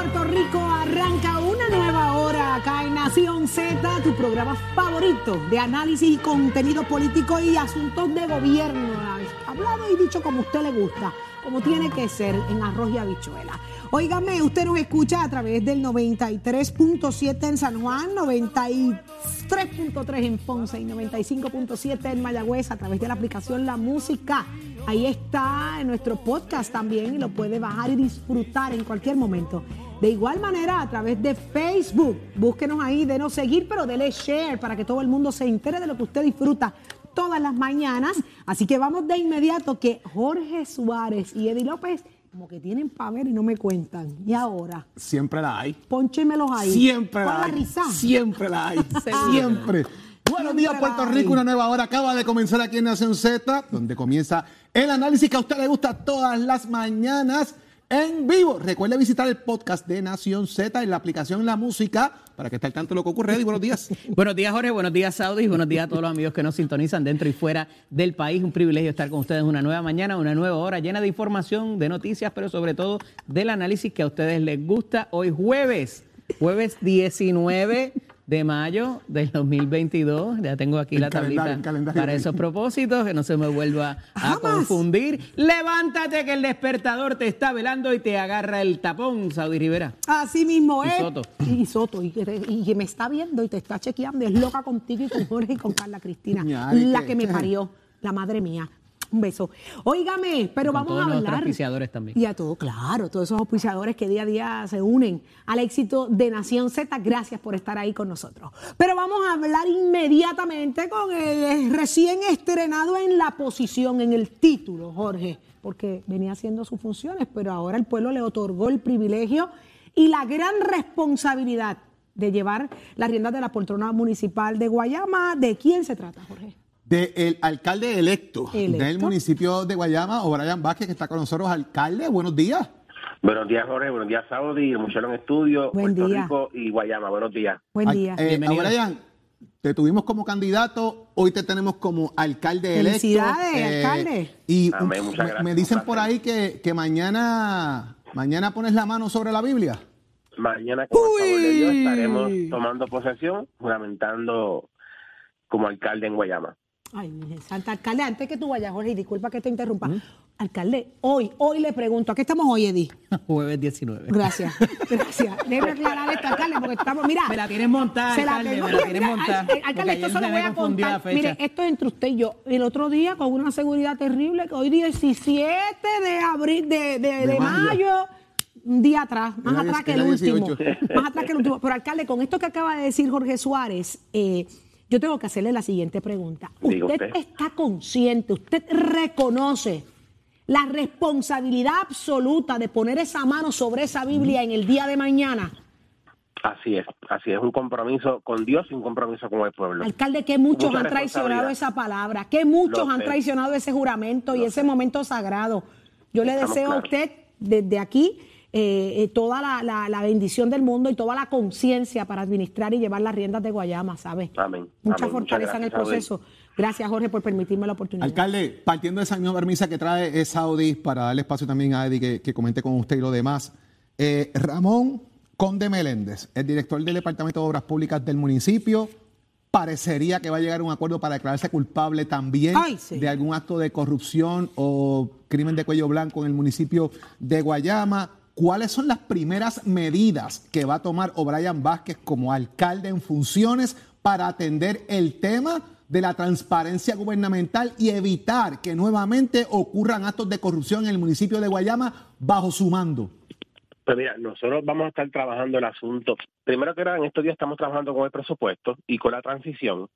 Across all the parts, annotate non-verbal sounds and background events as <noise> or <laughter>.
Puerto Rico arranca una nueva hora acá en Nación Z, tu programa favorito de análisis y contenido político y asuntos de gobierno. Hablado y dicho como a usted le gusta, como tiene que ser en arroz y habichuela. Óigame, usted nos escucha a través del 93.7 en San Juan, 93.3 en Ponce y 95.7 en Mayagüez a través de la aplicación La Música. Ahí está en nuestro podcast también y lo puede bajar y disfrutar en cualquier momento. De igual manera, a través de Facebook, búsquenos ahí, denos seguir, pero dele share para que todo el mundo se entere de lo que usted disfruta todas las mañanas. Así que vamos de inmediato que Jorge Suárez y Eddie López como que tienen para ver y no me cuentan. ¿Y ahora? Siempre la hay. Pónchemelos ahí. Siempre la hay. Siempre la hay. <laughs> Siempre. Buenos días, Puerto. Rico. Una nueva hora acaba de comenzar aquí en Nación Z, donde comienza el análisis que a usted le gusta todas las mañanas en vivo. Recuerde visitar el podcast de Nación Z en la aplicación La Música para que esté al tanto de lo que ocurre. Eddie, buenos días. <laughs> Buenos días, Jorge. Buenos días, Saudi. Buenos días a todos los amigos que nos sintonizan dentro y fuera del país. Un privilegio estar con ustedes una nueva mañana, una nueva hora llena de información, de noticias, pero sobre todo del análisis que a ustedes les gusta. Hoy jueves, jueves 19 de mayo del 2022. Ya tengo aquí El la tablita para esos propósitos, que no se me vuelva a <laughs> confundir. Levántate que el despertador te está velando y te agarra el tapón, Saudi Rivera. Así mismo Y es. Soto. Y Soto, y que, y que me está viendo y te está chequeando. Es loca contigo y con Jorge y con Carla Cristina. La que- que me parió, la madre mía. Un beso. Óigame, pero Con vamos todos a hablar. auspiciadores también. Y a todo, claro, todos esos auspiciadores que día a día se unen al éxito de Nación Z. Gracias por estar ahí con nosotros. Pero vamos a hablar inmediatamente con el recién estrenado en la posición, en el título, Jorge, porque venía haciendo sus funciones, pero ahora el pueblo le otorgó el privilegio y la gran responsabilidad de llevar las riendas de la poltrona municipal de Guayama. ¿De quién se trata, Jorge? Del alcalde electo, Electo. del municipio de Guayama, O'Brien Vázquez, que está con nosotros. Alcalde, buenos días. Buenos días, Jorge. Buenos días, Saudi. Muchero en estudio, Buen Puerto día. Rico y Guayama. Buenos días. Buen día. eh, Bienvenido. O'Brien, te tuvimos como candidato, hoy te tenemos como alcalde electo. Eh, Felicidades, alcalde. Y Amén, muchas me- gracias, me dicen por ahí que, que mañana, mañana pones la mano sobre la Biblia. Mañana, con el favor de Dios, estaremos tomando posesión, juramentando como alcalde en Guayama. Ay, Virgen Santa, alcalde, antes que tú vayas, Jorge, y disculpa que te interrumpa. Alcalde, hoy, hoy le pregunto, ¿a qué estamos hoy, Eddie? <laughs> Jueves 19. Gracias, gracias. <laughs> Déjeme aclarar esto, alcalde, porque estamos, mira. Me la tienes montada, se la alcalde, tengo- me la tienes montada, al- Alcalde, esto se lo voy a contar. Mire, esto es entre usted y yo. El otro día, con una seguridad terrible, que hoy 17 de abril, de, de, de De mayo. mayo, un día atrás, más atrás que el último. 18. Más atrás que el último. Pero, alcalde, con esto que acaba de decir Jorge Suárez, eh, yo tengo que hacerle la siguiente pregunta. ¿Usted, usted. está consciente, usted reconoce la responsabilidad absoluta de poner esa mano sobre esa Biblia en el día de mañana? Así es, así es. Un compromiso con Dios y un compromiso con el pueblo. Alcalde, que muchos Mucha han traicionado esa palabra, que muchos Lo han sé. traicionado ese juramento y ese momento sagrado. Yo le Estamos deseo a usted desde aquí eh, eh, toda la, la- la bendición del mundo y toda la conciencia para administrar y llevar las riendas de Guayama, ¿sabe? Amén. Mucha Amén. fortaleza en el proceso. Gracias, Jorge, por permitirme la oportunidad. Alcalde, partiendo de esa misma permisa que trae Saudi, para darle espacio también a Eddie que, que comente con usted y lo demás. eh, Ramón Conde Meléndez, el director del Departamento de Obras Públicas del municipio, parecería que va a llegar a un acuerdo para declararse culpable también Ay, sí. de algún acto de corrupción o crimen de cuello blanco en el municipio de Guayama. ¿Cuáles son las primeras medidas que va a tomar O'Brien Vázquez como alcalde en funciones para atender el tema de la transparencia gubernamental y evitar que nuevamente ocurran actos de corrupción en el municipio de Guayama bajo su mando? Pues mira, nosotros vamos a estar trabajando el asunto. Primero que nada, en estos días estamos trabajando con el presupuesto y con la transición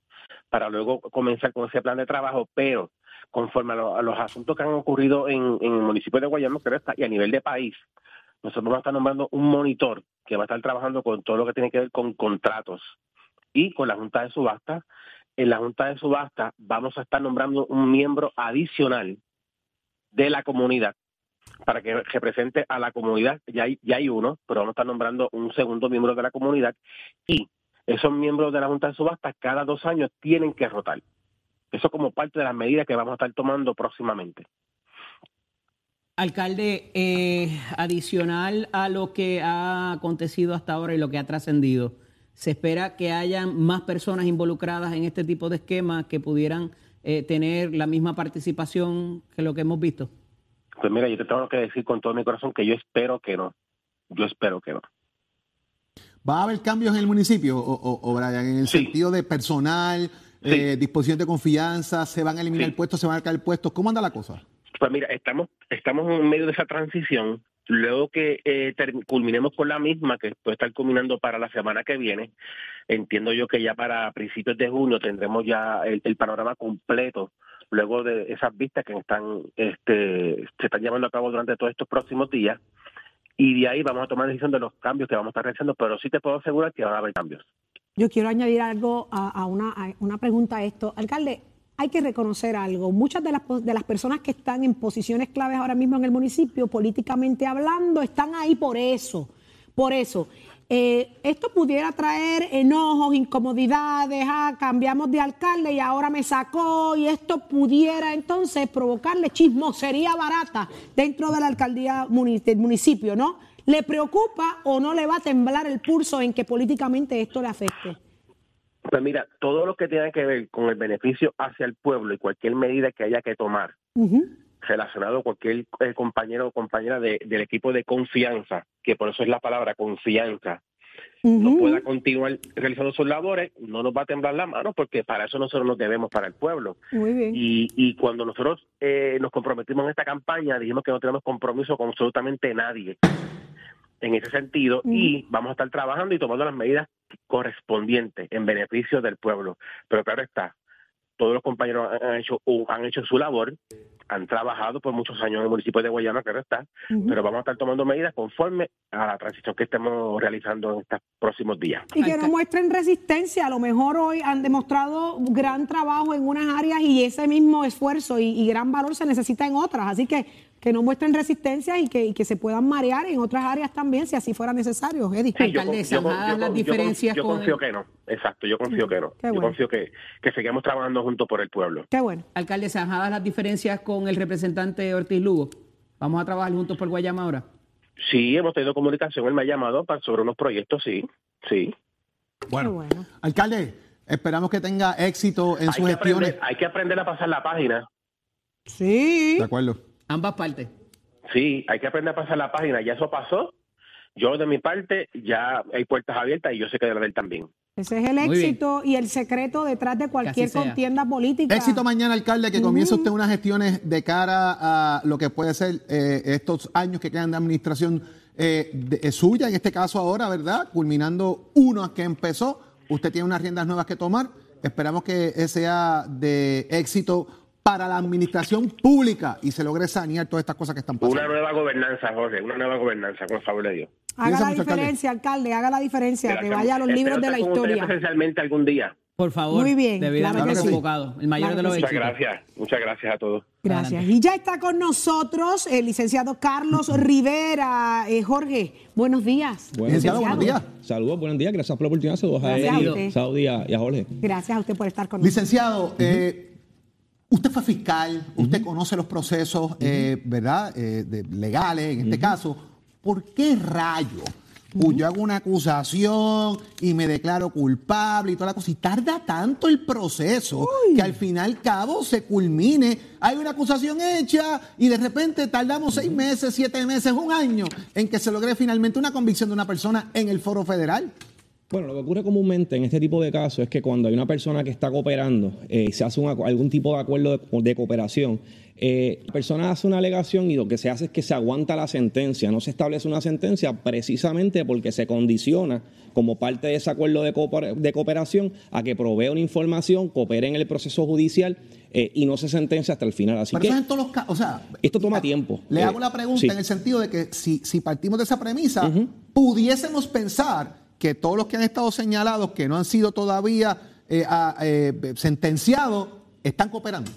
para luego comenzar con ese plan de trabajo, pero conforme a, lo- a los asuntos que han ocurrido en, en el municipio de Guayama creo está- y a nivel de país, nosotros vamos a estar nombrando un monitor que va a estar trabajando con todo lo que tiene que ver con contratos y con la Junta de Subasta. En la Junta de Subasta vamos a estar nombrando un miembro adicional de la comunidad para que represente a la comunidad. Ya hay, ya hay uno, pero vamos a estar nombrando un segundo miembro de la comunidad y esos miembros de la Junta de Subasta cada dos años tienen que rotar. Eso como parte de las medidas que vamos a estar tomando próximamente. Alcalde, eh, adicional a lo que ha acontecido hasta ahora y lo que ha trascendido, ¿se espera que hayan más personas involucradas en este tipo de esquemas que pudieran eh, tener la misma participación que lo que hemos visto? Pues mira, yo te tengo que decir con todo mi corazón que yo espero que no. Yo espero que no. ¿Va a haber cambios en el municipio, o, Brian, en el sentido de personal, eh, disposición de confianza, se van a eliminar puestos, se van a caer puestos? ¿Cómo anda la cosa? Pues mira, estamos, estamos en medio de esa transición. Luego que eh, culminemos con la misma, que puede estar culminando para la semana que viene, entiendo yo que ya para principios de junio tendremos ya el, panorama completo luego de esas vistas que están este, se están llevando a cabo durante todos estos próximos días y de ahí vamos a tomar decisión de los cambios que vamos a estar realizando, pero sí te puedo asegurar que van a haber cambios. Yo quiero añadir algo a, una, una pregunta a esto. Alcalde, hay que reconocer algo. Muchas de las, de las personas que están en posiciones claves ahora mismo en el municipio, políticamente hablando, están ahí por eso. Por eso. Eh, esto pudiera traer enojos, incomodidades, ah, cambiamos de alcalde y ahora me sacó, y esto pudiera entonces provocarle chismosería barata dentro de la alcaldía del municipio, ¿no? ¿Le preocupa o no le va a temblar el pulso en que políticamente esto le afecte? Pues mira, todo lo que tiene que ver con el beneficio hacia el pueblo y cualquier medida que haya que tomar relacionado a cualquier eh, compañero o compañera del equipo de confianza, que por eso es la palabra confianza, no pueda continuar realizando sus labores, no nos va a temblar la mano porque para eso nosotros nos debemos para el pueblo. Muy bien. Y, y cuando nosotros eh, nos comprometimos en esta campaña, dijimos que no tenemos compromiso con absolutamente nadie en ese sentido y vamos a estar trabajando y tomando las medidas correspondientes en beneficio del pueblo. Pero claro está, todos los compañeros han hecho, han hecho su labor, han trabajado por muchos años en el municipio de Guayama, claro está, pero vamos a estar tomando medidas conforme a la transición que estemos realizando en estos próximos días. Y que no muestren resistencia, a lo mejor hoy han demostrado gran trabajo en unas áreas y ese mismo esfuerzo y, y gran valor se necesita en otras, así que que no muestren resistencia y que, que se puedan marear en otras áreas también, si así fuera necesario. Eddie. Sí, yo, las diferencias. Yo, confío que no, exacto, yo confío que no. yo confío que, que sigamos trabajando juntos por el pueblo. Qué bueno. Alcalde, zanjadas las diferencias con el representante Ortiz Lugo. ¿Vamos a trabajar juntos por Guayama ahora? Sí, hemos tenido comunicación, él me ha llamado para, sobre unos proyectos, sí, sí. Bueno, alcalde, esperamos que tenga éxito en sus gestiones. hay que aprender a pasar la página. Sí. De acuerdo. Ambas partes. Sí, hay que aprender a pasar la página. Ya eso pasó. Yo de mi parte ya hay puertas abiertas y yo sé que de la él también. Ese es el éxito y el secreto detrás de cualquier contienda política. Éxito mañana, alcalde, que comience usted unas gestiones de cara a lo que puede ser eh, estos años que quedan de administración eh, eh, suya, en este caso ahora, ¿verdad? Culminando uno que empezó. Usted tiene unas riendas nuevas que tomar. Esperamos que sea de éxito para la administración pública y se logre sanear todas estas cosas que están pasando. Una nueva gobernanza, Jorge, una nueva gobernanza, con favor de Dios. Haga la diferencia, alcalde. haga la diferencia, que vaya a los libros de la historia. Esencialmente algún día. Por favor. Muy bien. Claro que convocado. El mayor de los Muchas gracias. Muchas gracias a todos. Gracias. Y ya está con nosotros el licenciado Carlos Rivera. Eh, Jorge, buenos días. Buenos licenciado, buenos días. Saludos, buenos días. Gracias por la oportunidad. Saludos a él, Saludos y a Jorge. Gracias a usted por estar con nosotros. Licenciado, eh, Usted fue fiscal, usted conoce los procesos, eh, ¿verdad? Eh, legales, en este caso. ¿Por qué rayo? yo hago una acusación y me declaro culpable y toda la cosa. Y tarda tanto el proceso que al final cabo se culmine. Hay una acusación hecha y de repente tardamos seis meses, siete meses, un año en que se logre finalmente una convicción de una persona en el foro federal. Bueno, lo que ocurre comúnmente en este tipo de casos es que cuando hay una persona que está cooperando, eh, se hace algún tipo de acuerdo de, cooperación, eh, la persona hace una alegación y lo que se hace es que se aguanta la sentencia. No se establece una sentencia precisamente porque se condiciona como parte de ese acuerdo de, cooperación a que provea una información, coopere en el proceso judicial eh, y no se sentencia hasta el final. Así que en todos los o sea, esto toma tiempo. Le hago la pregunta en el sentido de que si, si partimos de esa premisa, pudiésemos pensar que todos los que han estado señalados, que no han sido todavía eh, eh, sentenciados, están cooperando.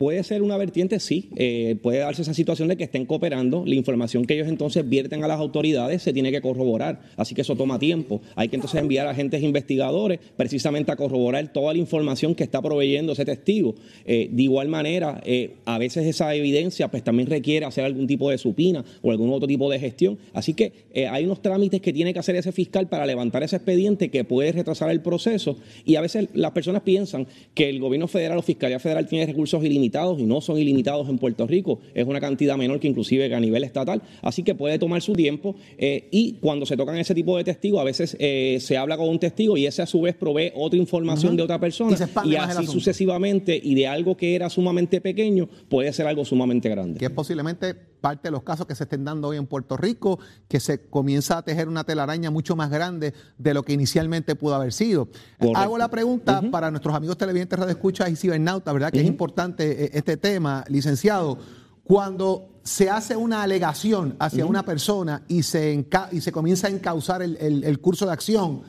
Puede ser una vertiente, sí. Eh, puede darse esa situación de que estén cooperando. La información que ellos entonces vierten a las autoridades se tiene que corroborar. Así que eso toma tiempo. Hay que entonces enviar a agentes investigadores precisamente a corroborar toda la información que está proveyendo ese testigo. Eh, de igual manera, eh, a veces esa evidencia pues también requiere hacer algún tipo de supina o algún otro tipo de gestión. Así que hay unos trámites que tiene que hacer ese fiscal para levantar ese expediente que puede retrasar el proceso. Y a veces las personas piensan que el gobierno federal o Fiscalía Federal tiene recursos ilimitados y no son ilimitados en Puerto Rico. Es una cantidad menor que inclusive a nivel estatal. Así que puede tomar su tiempo eh, y cuando se tocan ese tipo de testigos, a veces eh, se habla con un testigo y ese a su vez provee otra información de otra persona y, así sucesivamente y de algo que era sumamente pequeño puede ser algo sumamente grande. Que es posiblemente parte de los casos que se estén dando hoy en Puerto Rico, que se comienza a tejer una telaraña mucho más grande de lo que inicialmente pudo haber sido. Hago la pregunta para nuestros amigos televidentes, Radio Escucha y cibernautas, ¿verdad? Que es importante eh, este tema, licenciado. Cuando se hace una alegación hacia una persona y se, y se comienza a encauzar el curso de acción,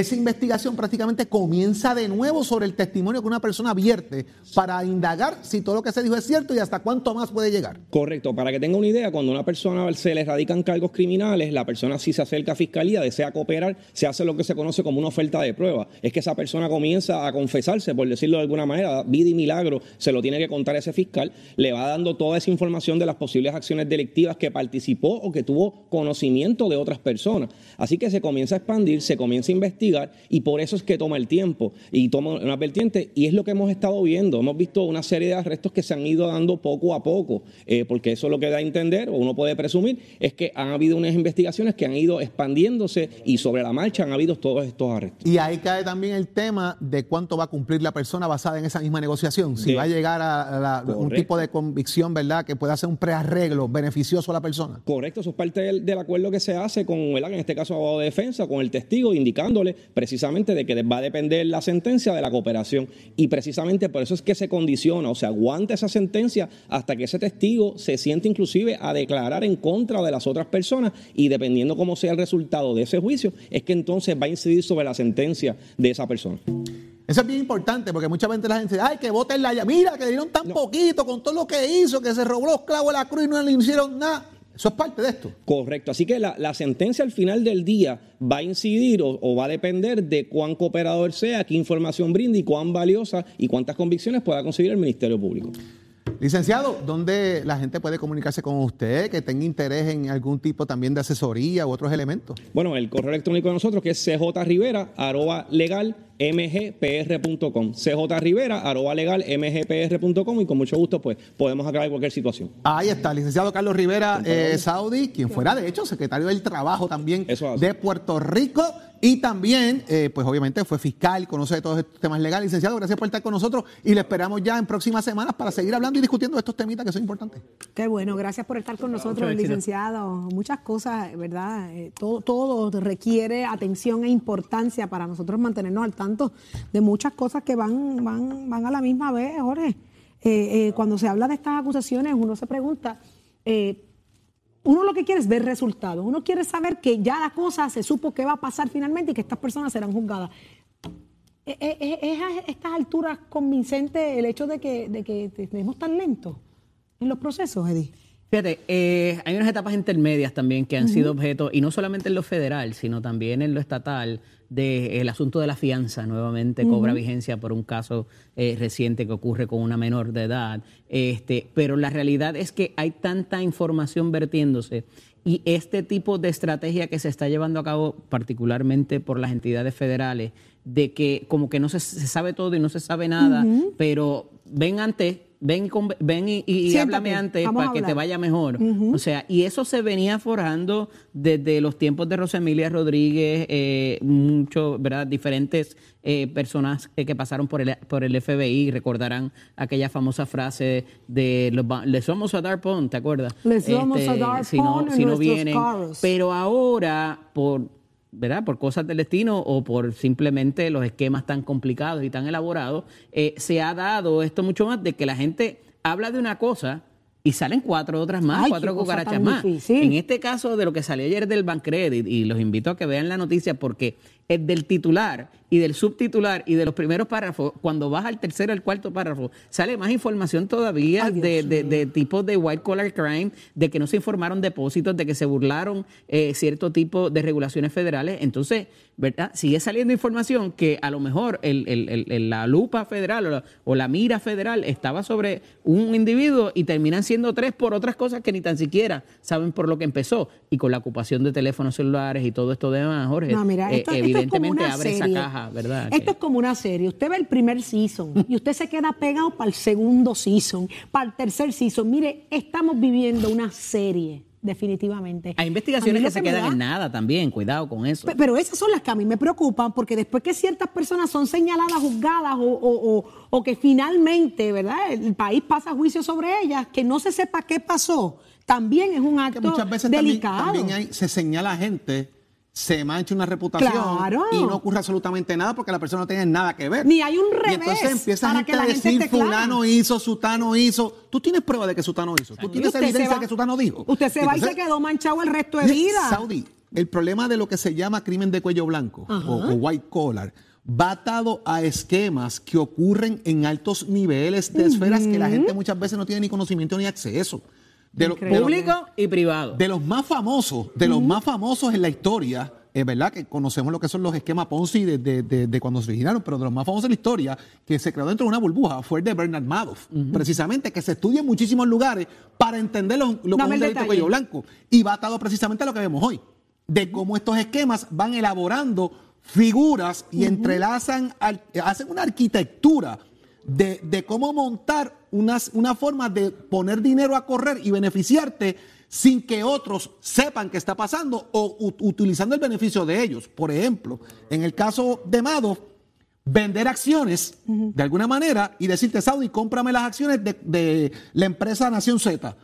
esa investigación prácticamente comienza de nuevo sobre el testimonio que una persona vierte para indagar si todo lo que se dijo es cierto y hasta cuánto más puede llegar. Correcto, para que tenga una idea, cuando a una persona se le radican cargos criminales, la persona si se acerca a fiscalía, desea cooperar, se hace lo que se conoce como una oferta de prueba. Es que esa persona comienza a confesarse, por decirlo de alguna manera, vida y milagro, se lo tiene que contar ese fiscal, le va dando toda esa información de las posibles acciones delictivas que participó o que tuvo conocimiento de otras personas. Así que se comienza a expandir, se comienza a investigar y por eso es que toma el tiempo y toma una vertiente y es lo que hemos estado viendo. Hemos visto una serie de arrestos que se han ido dando poco a poco, eh, porque eso lo que da a entender, o uno puede presumir, es que han habido unas investigaciones que han ido expandiéndose y sobre la marcha han habido todos estos arrestos. Y ahí cae también el tema de cuánto va a cumplir la persona basada en esa misma negociación. Si va a llegar a, un tipo de convicción, ¿verdad?, que pueda ser un prearreglo beneficioso a la persona. Correcto, eso es parte del, acuerdo que se hace con, ¿verdad? en este caso, abogado de defensa, con el testigo, precisamente de que va a depender la sentencia de la cooperación. Y precisamente por eso es que se condiciona o se aguanta esa sentencia hasta que ese testigo se siente inclusive a declarar en contra de las otras personas y dependiendo cómo sea el resultado de ese juicio, es que entonces va a incidir sobre la sentencia de esa persona. Eso es bien importante porque muchas veces la gente dice, ay, que voten la Mira, que dieron tan poquito con todo lo que hizo, que se robó los clavos de la cruz y no le hicieron nada. Eso es parte de esto. Correcto. Así que la, sentencia al final del día va a incidir o, va a depender de cuán cooperador sea, qué información brinde y cuán valiosa y cuántas convicciones pueda conseguir el Ministerio Público. Licenciado, ¿dónde la gente puede comunicarse con usted, que tenga interés en algún tipo también de asesoría u otros elementos? Bueno, el correo electrónico de nosotros que es cjrivera, arroba legal, mgpr.com. CJ Rivera, arroba legal, mgpr.com y con mucho gusto pues podemos aclarar cualquier situación. Ahí está, licenciado Carlos Rivera eh, Saudi, quien fuera de hecho secretario del Trabajo también de Puerto Rico y también, eh, pues obviamente fue fiscal, conoce de todos estos temas legales. Licenciado, gracias por estar con nosotros y le esperamos ya en próximas semanas para seguir hablando y discutiendo estos temitas que son importantes. Qué bueno, gracias por estar con nosotros, licenciado. Muchas cosas, ¿verdad? Eh, todo, todo requiere atención e importancia para nosotros mantenernos al tanto de muchas cosas que van, van, van a la misma vez, Jorge. Eh, eh, cuando se habla de estas acusaciones, uno se pregunta, eh, uno lo que quiere es ver resultados, uno quiere saber que ya la cosa se supo que va a pasar finalmente y que estas personas serán juzgadas. ¿Es a estas alturas convincente el hecho de que, de que tenemos tan lentos en los procesos, Eddie? Fíjate, hay unas etapas intermedias también que han sido objeto, y no solamente en lo federal, sino también en lo estatal, del asunto de la fianza. Nuevamente cobra vigencia por un caso eh, reciente que ocurre con una menor de edad. Este, pero la realidad es que hay tanta información vertiéndose y este tipo de estrategia que se está llevando a cabo particularmente por las entidades federales, de que como que no se, sabe todo y no se sabe nada, pero ven antes ven, ven y, háblame antes para que te vaya mejor. O sea, y eso se venía forjando desde los tiempos de Rosemilia Rodríguez, eh, muchos, ¿verdad? Diferentes eh, personas que pasaron por el, por el FBI recordarán aquella famosa frase de les vamos a dar pon, ¿te acuerdas? Les vamos a este, dar si no, si no vienen. Pero ahora, por ¿verdad? Por cosas del destino o por simplemente los esquemas tan complicados y tan elaborados, eh, se ha dado esto mucho más de que la gente habla de una cosa y salen cuatro otras más, cuatro cucarachas más. En este caso de lo que salió ayer del Bancredit, y los invito a que vean la noticia porque eh, del titular y del subtitular y de los primeros párrafos, cuando vas al tercero al cuarto párrafo, sale más información todavía Ay, de, de, tipos de white collar crime, de que no se informaron depósitos, de que se burlaron eh, cierto tipo de regulaciones federales. Entonces, ¿verdad? Sigue saliendo información que a lo mejor el- el- el- el- la lupa federal o la, o la mira federal estaba sobre un individuo y terminan siendo tres por otras cosas que ni tan siquiera saben por lo que empezó. Y con la ocupación de teléfonos celulares y todo esto demás, Jorge, No, mira, eh, esto, esto es como evidentemente abre serie. esa caja, ¿verdad? Esto Que- es como una serie. Usted ve el primer season y usted se queda pegado para el segundo season, para el tercer season. Mire, estamos viviendo una serie, definitivamente. Hay investigaciones que se quedan da- en nada también, cuidado con eso. Pe- Pero esas son las que a mí me preocupan, porque después que ciertas personas son señaladas, juzgadas o, o- o- o que finalmente, ¿verdad? El país pasa juicio sobre ellas, que no se sepa qué pasó, también es un que acto muchas veces también, delicado. también hay- se señala a gente, se mancha una reputación Claro. y no ocurre absolutamente nada porque la persona no tiene nada que ver. Ni hay un Y revés entonces empieza para gente que la a decir clara. fulano hizo, sutano hizo. Tú tienes prueba de que sutano hizo. Tú tienes evidencia va- que sutano dijo. Usted se va y se quedó manchado el resto de vida. Saudi, el problema de lo que se llama crimen de cuello blanco o, o white collar va atado a esquemas que ocurren en altos niveles de esferas que la gente muchas veces no tiene ni conocimiento ni acceso. De, lo- de lo- Público y privado. de los más famosos, de los más famosos en la historia, es verdad que conocemos lo que son los esquemas Ponzi de, de- de- de cuando se originaron, pero de los más famosos en la historia, que se creó dentro de una burbuja, fue el de Bernard Madoff, precisamente, que se estudia en muchísimos lugares para entender lo, lo que es un el delito cuello blanco. Y va atado precisamente a lo que vemos hoy, de cómo estos esquemas van elaborando figuras y entrelazan, al- hacen una arquitectura de, de cómo montar unas, una forma de poner dinero a correr y beneficiarte sin que otros sepan qué está pasando o utilizando el beneficio de ellos. Por ejemplo, en el caso de Madoff, vender acciones de alguna manera y decirte, Saudi, cómprame las acciones de, de la empresa Nación Z.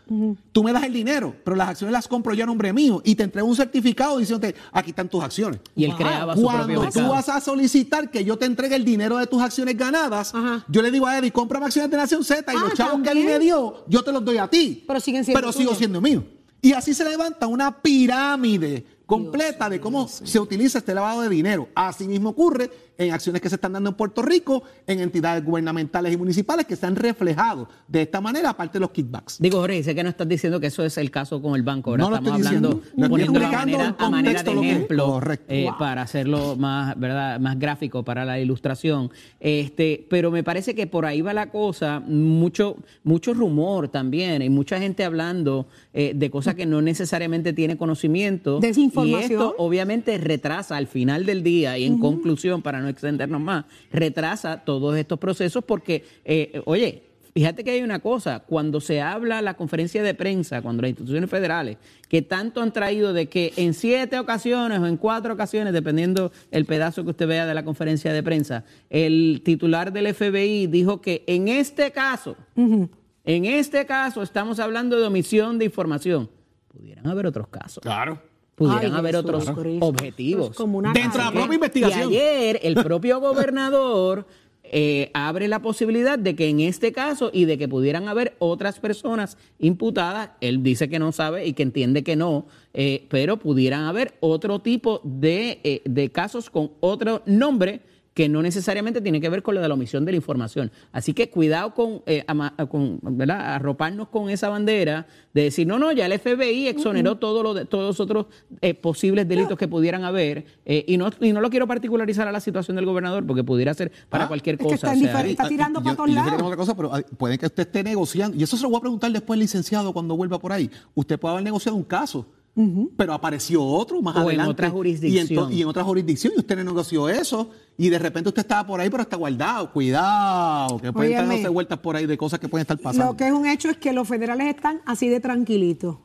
Tú me das el dinero, pero las acciones las compro yo a nombre mío y te entrego un certificado diciéndote, aquí están tus acciones. Y él creaba su propio Cuando tú vas a solicitar que yo te entregue el dinero de tus acciones ganadas, Ajá. yo le digo a Eddie, cómprame acciones de Nación Z y Ah, los chavos que. Eddie me dio, yo te los doy a ti. Pero siguen siendo Pero sigo siendo mío. Y así se levanta una pirámide completa de cómo se utiliza este lavado de dinero. Así mismo ocurre en acciones que se están dando en Puerto Rico, en entidades gubernamentales y municipales que se han reflejado de esta manera, aparte de los kickbacks. Digo, Jorge, sé que no estás diciendo que eso es el caso con el banco. Ahora No lo estamos estoy hablando, diciendo. Lo estoy poniéndolo a explicando manera, a manera de ejemplo Correcto. eh, Wow. para hacerlo más, ¿verdad? más gráfico para la ilustración. Este, pero me parece que por ahí va la cosa, mucho, mucho rumor también, y mucha gente hablando eh, de cosas que no necesariamente tiene conocimiento. Desinformación. Y esto obviamente retrasa al final del día y en conclusión, para no extendernos más, retrasa todos estos procesos porque, eh, oye, fíjate que hay una cosa, cuando se habla la conferencia de prensa, cuando las instituciones federales, que tanto han traído de que en siete ocasiones o en cuatro ocasiones, dependiendo el pedazo que usted vea de la conferencia de prensa, el titular del FBI dijo que en este caso, en este caso estamos hablando de omisión de información. Pudieran haber otros casos Claro. Pudieran Ay, haber Jesús otros Cristo. objetivos. Es como una Dentro de la propia investigación. Y ayer el propio gobernador eh, abre la posibilidad de que en este caso y de que pudieran haber otras personas imputadas, él dice que no sabe y que entiende que no, eh, pero pudieran haber otro tipo de, eh, de casos con otro nombre que no necesariamente tiene que ver con lo de la omisión de la información. Así que cuidado con, eh, ama- con ¿verdad? arroparnos con esa bandera de decir, no, no, ya el FBI exoneró todo lo de, todos los otros eh, posibles delitos que pudieran haber, eh, y, no, y no lo quiero particularizar a la situación del gobernador, porque pudiera ser para Ah, cualquier es que cosa. está o sea, Está tirando y pa' yo- todos yo que lados. otra cosa, pero ah, puede que usted esté negociando, y eso se lo voy a preguntar después licenciado cuando vuelva por ahí. Usted puede haber negociado un caso, pero apareció otro más O en adelante. otra Y en, jurisdicción. y en otra jurisdicción, y usted no negoció eso, y de repente usted estaba por ahí, pero está guardado. Cuidado, que pueden estar dándose vueltas por ahí de cosas que pueden estar pasando. Lo que es un hecho es que los federales están así de tranquilitos.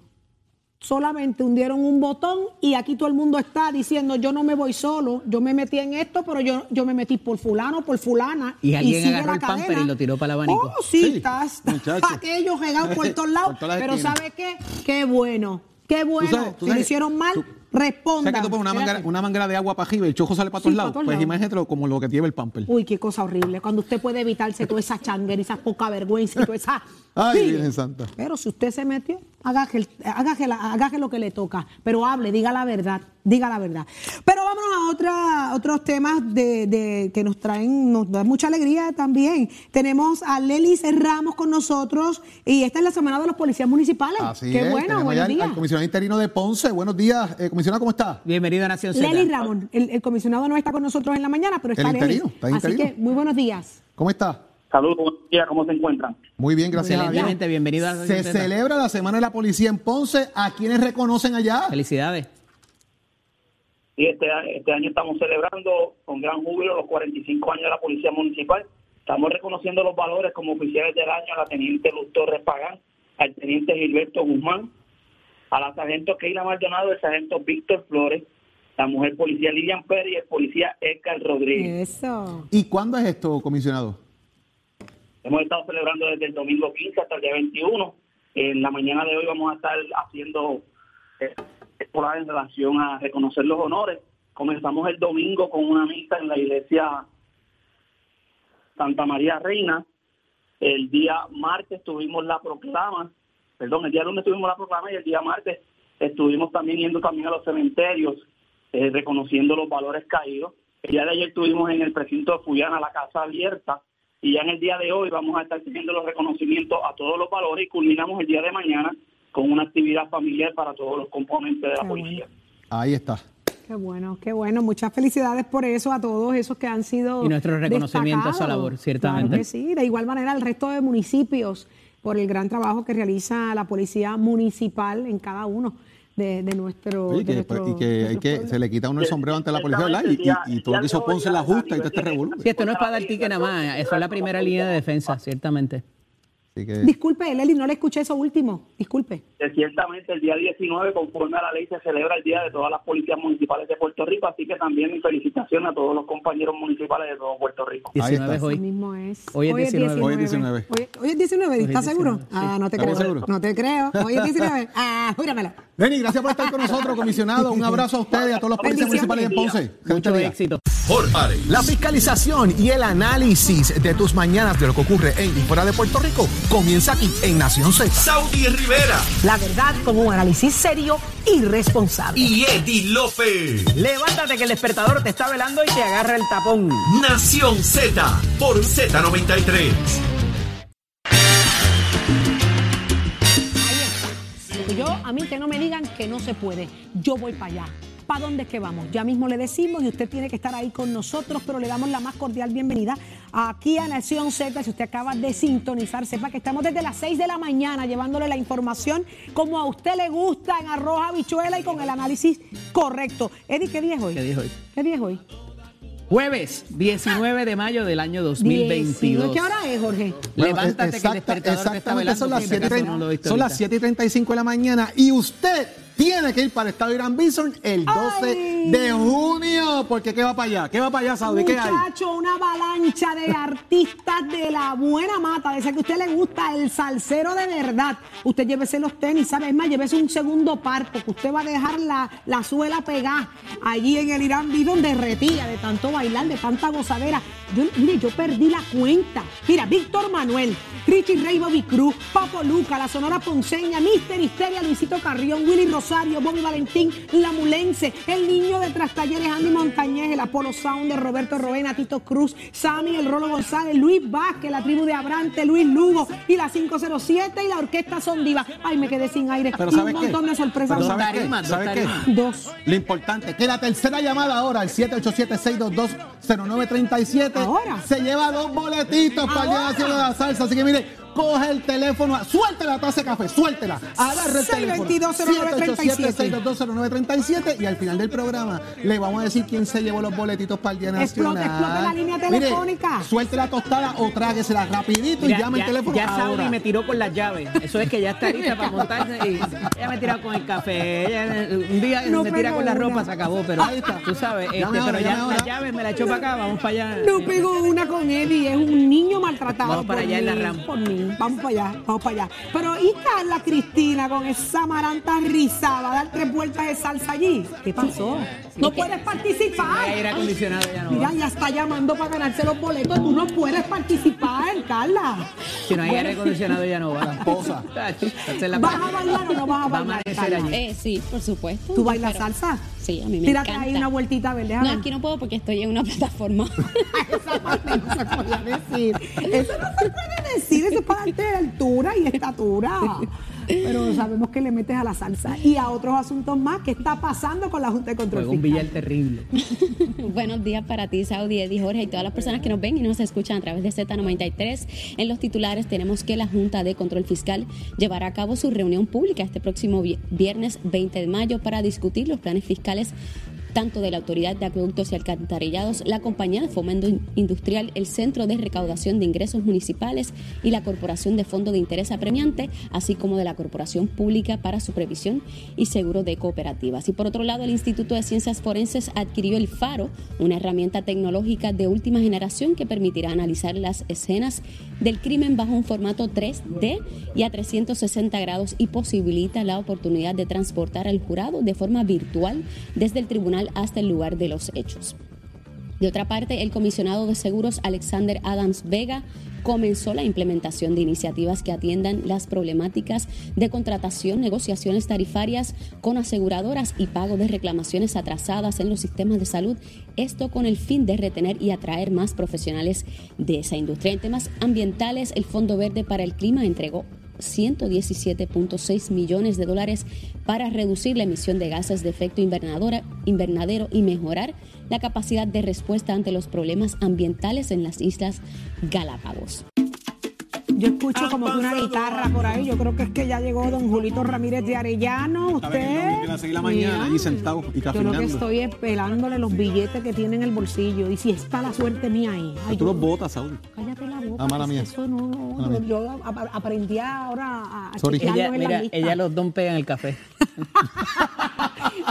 Solamente hundieron un botón y aquí todo el mundo está diciendo yo no me voy solo, yo me metí en esto, pero yo, yo me metí por fulano, por fulana. Y alguien sigue agarró la el pamper cadena. y lo tiró para el abanico. Oh, sí, Sí, está, está aquello regado por <laughs> todos lados. Por pero esquinas. ¿sabe qué? Qué bueno, qué bueno. sabes- tú si lo sabes- hicieron mal, tú- respondan. O sea que tú pones una manguera, Espérate. una manguera de agua para arriba y el chojo sale para Sí, todos para lados. todos Pues imagínate como lo que lleva el pamper. Uy, qué cosa horrible. Cuando usted puede evitarse toda esa changuera, esa poca vergüenza y toda esa. <laughs> Ay, Sí. Virgen Santa. Pero si usted se metió, agaje, agaje agaje lo que le toca, pero hable, diga la verdad, diga la verdad. Pero vámonos a otra, otros temas de, de- que nos traen, nos da mucha alegría también. Tenemos a Lelis Ramos con nosotros y esta es la semana de los policías municipales. Así Qué es, bueno, buenos al- días. al comisionado interino de Ponce. Buenos días, eh, comisionado, ¿cómo está? Bienvenido a Nación Z. Lelis Ramos, el, el comisionado no está con nosotros en la mañana, pero está El Lelis. interino, está Así interino. que muy buenos días. ¿Cómo está? Saludos, buenos días, ¿cómo se encuentran? Muy bien, gracias a Dios. Excelentemente, bienvenido a Se celebra la Semana de la Policía en Ponce. ¿A quiénes reconocen allá? Felicidades. Y este, este año estamos celebrando con gran júbilo los 45 años de la Policía Municipal. Estamos reconociendo los valores como oficiales del año a la Teniente Luz Torres Pagán, al Teniente Gilberto Guzmán, a la Sargento Keila Maldonado, el Sargento Víctor Flores, la mujer policía Lilian Pérez y el policía Edgar Rodríguez. Eso. ¿Y cuándo es esto, comisionado? Hemos estado celebrando desde el domingo 15 hasta el día 21. En la mañana de hoy vamos a estar haciendo eh, escolar en relación a reconocer los honores. Comenzamos el domingo con una misa en la iglesia Santa María Reina. El día martes tuvimos la proclama, perdón, el día lunes tuvimos la proclama y el día martes estuvimos también yendo también a los cementerios, eh, reconociendo los valores caídos. El día de ayer estuvimos en el precinto de Fuyana, la casa abierta, y ya en el día de hoy vamos a estar teniendo los reconocimientos a todos los valores y culminamos el día de mañana con una actividad familiar para todos los componentes de la Qué policía. Ahí está. Qué bueno, qué bueno. Muchas felicidades por eso a todos esos que han sido. Y nuestro reconocimiento a esa labor, ciertamente. Claro que sí. De igual manera, al resto de municipios por el gran trabajo que realiza la policía municipal en cada uno de, de nuestro. Oye, que de después- nuestro- y que, hay nuestros que se le quita uno el sombrero ante la policía, ¿verdad? Y, y- y todo lo que hizo Ponce la justa y todo este revuelo. Sí, esto no es para dar ticket nada más, eso es la primera línea de defensa, ciertamente. Así que, Disculpe, Leli, no le escuché eso último. Disculpe. que ciertamente el día 19, conforme a la ley, se celebra el Día de todas las policías municipales de Puerto Rico, así que también mi felicitación a todos los compañeros municipales de todo Puerto Rico. Ahí 19 es hoy. Mismo es. Hoy es 19. Hoy es 19. Hoy, hoy es 19, ¿estás es seguro? 19, Ah, no te ¿Estamos creo. No te creo. Hoy es 19. <laughs> Ah, júramelo. Lenny, gracias por estar con nosotros, comisionado. Un abrazo a ustedes y a todos los policías municipales en Ponce. Mucho éxito. Jorge. La fiscalización y el análisis de tus mañanas de lo que ocurre en y fuera de Puerto Rico comienza aquí en Nación Z. Saudi Rivera La verdad con un análisis serio y responsable. y Eddie López. Levántate que el despertador te está velando y te agarra el tapón. Nación Z por Z93. Yo, a mí que no me digan que no se puede. Yo voy para allá. ¿Para dónde es que vamos? Ya mismo le decimos y usted tiene que estar ahí con nosotros, pero le damos la más cordial bienvenida aquí a Nación Z. Si usted acaba de sintonizar, sepa que estamos desde las 6 de la mañana llevándole la información como a usted le gusta, en arroz, habichuela y con el análisis correcto. Eddie, ¿qué día es hoy? ¿Qué día es hoy? ¿Qué día es hoy? Jueves 19 de mayo del año 2022. 19. ¿Qué hora es, Jorge? Bueno, Levántate eh, que el exacta- despertador te está velando. son las por si 7 y acaso 30 no lo viste son las ahorita. 7 y 35 de la mañana y usted tiene que ir para el Estado Irán Bison el 12 Ay. de junio. Porque ¿qué va para allá? ¿Qué va para allá, Saudi? ¿Qué hay? Muchacho, una avalancha de artistas de la buena mata, de ese que a usted le gusta, el salsero de verdad. Usted llévese los tenis, ¿sabe? Es más, llévese un segundo par, porque usted va a dejar la, la suela pegada allí en el Irán Bidon derretida de tanto bailar, de tanta gozadera. Yo, mire, yo perdí la cuenta. Mira, Víctor Manuel, Richie Rey, Bobby Cruz, Papo Luca, la Sonora Ponceña, Mister Histeria, Luisito Carrión, Willy Rosario, Bobby Valentín, La Mulense, el niño de Trastalleres, Andy Montañez, el Apolo Sound de Roberto Rovena, Tito Cruz, Sammy, el Rolo González, Luis Vázquez, la tribu de Abrante, Luis Lugo y la 507 y la Orquesta Son Diva. Ay, me quedé sin aire. Pero y un montón de sorpresas. Pero ¿sabes qué? dos ¿Sabes qué? tarimas. Dos. Lo importante, que la tercera llamada ahora, el 787-622-0937, Ahora. se lleva dos boletitos para el Día Ahora. Nacional de la Salsa. Así que mire, coge el teléfono, suéltela la taza de café, suéltela, agarra el teléfono. 622-0937. 787-622-0937 y al final del programa le vamos a decir quién se llevó los boletitos para el Día Explote, Nacional. explote la línea Mire, telefónica. suelte la tostada o tráguesela rapidito y Mira, llame ya, el teléfono ya Saudi ahora. me tiró con las llaves. Eso es que ya está lista para montarse y ella me tira con el café. Ella, un día No me tira con la una. ropa, se acabó. Pero Ahí está. tú sabes, este, ahora, pero llame ya las llaves me la echó para acá. Vamos para allá. No pegó una con Eddie, es un niño maltratado. Vamos para allá en la mí, RAM. por mí. Vamos para allá, vamos para allá. Pero ¿y Carla Cristina con esa maranta rizada, dar tres vueltas de salsa allí? ¿Qué pasó? No puedes participar. Hay aire acondicionado ya no Mira, ya está llamando para ganarse los boletos. Tú no puedes participar, Carla. Si no hay aire acondicionado, ya no va. <laughs> La esposa. ¿Vas a bailar o no vas a Va a bailar? Carla? allí. Eh, sí, por supuesto. ¿Tú bailas Pero- salsa? Sí, a mí me Tírate encanta. ahí una vueltita verde. No, aquí no puedo porque estoy en una <laughs> plataforma. <laughs> Esa parte no se podía decir. Eso no se puede decir, eso es para darte de altura y estatura. Pero sabemos que le metes a la salsa y a otros asuntos más. ¿Qué está pasando con la Junta de Control Juega un billar terrible. <laughs> Buenos días para ti, Saudi, Eddie, Jorge y todas las personas que nos ven y nos escuchan a través de Z93. En los titulares tenemos que la Junta de Control Fiscal llevará a cabo su reunión pública este próximo vi- viernes 20 de mayo para discutir los planes fiscales tanto de la Autoridad de Acueductos y Alcantarillados, la Compañía de Fomento Industrial, el Centro de Recaudación de Ingresos Municipales y la Corporación de Fondo de Interés Apremiante, así como de la Corporación Pública para Supervisión y Seguro de Cooperativas. Y por otro lado, el Instituto de Ciencias Forenses adquirió el FARO, una herramienta tecnológica de última generación que permitirá analizar las escenas del crimen bajo un formato 3D y a 360 grados y posibilita la oportunidad de transportar al jurado de forma virtual desde el tribunal hasta el lugar de los hechos. De otra parte, el comisionado de seguros Alexander Adams Vega comenzó la implementación de iniciativas que atiendan las problemáticas de contratación, negociaciones tarifarias con aseguradoras y pago de reclamaciones atrasadas en los sistemas de salud, esto con el fin de retener y atraer más profesionales de esa industria. En temas ambientales, el Fondo Verde para el Clima entregó 117.6 millones de dólares para reducir la emisión de gases de efecto invernadero y mejorar la capacidad de respuesta ante los problemas ambientales en las islas Galápagos. Yo escucho como que una guitarra por ahí. Yo creo que es que ya llegó don Julito Ramírez de Arellano. Usted. vendiendo que las seis de la mañana, Mira, allí sentado y Yo lo que estoy es pelándole los billetes que tiene en el bolsillo. Y si está la suerte mía ahí. Ay, Tú yo- los botas, Saúl. Cállate la boca. Ah, mala mía. Eso no, no, Mala mía. Yo ap- aprendí ahora a, Ella, en la mira, lista. ella los don pega en el café. <laughs>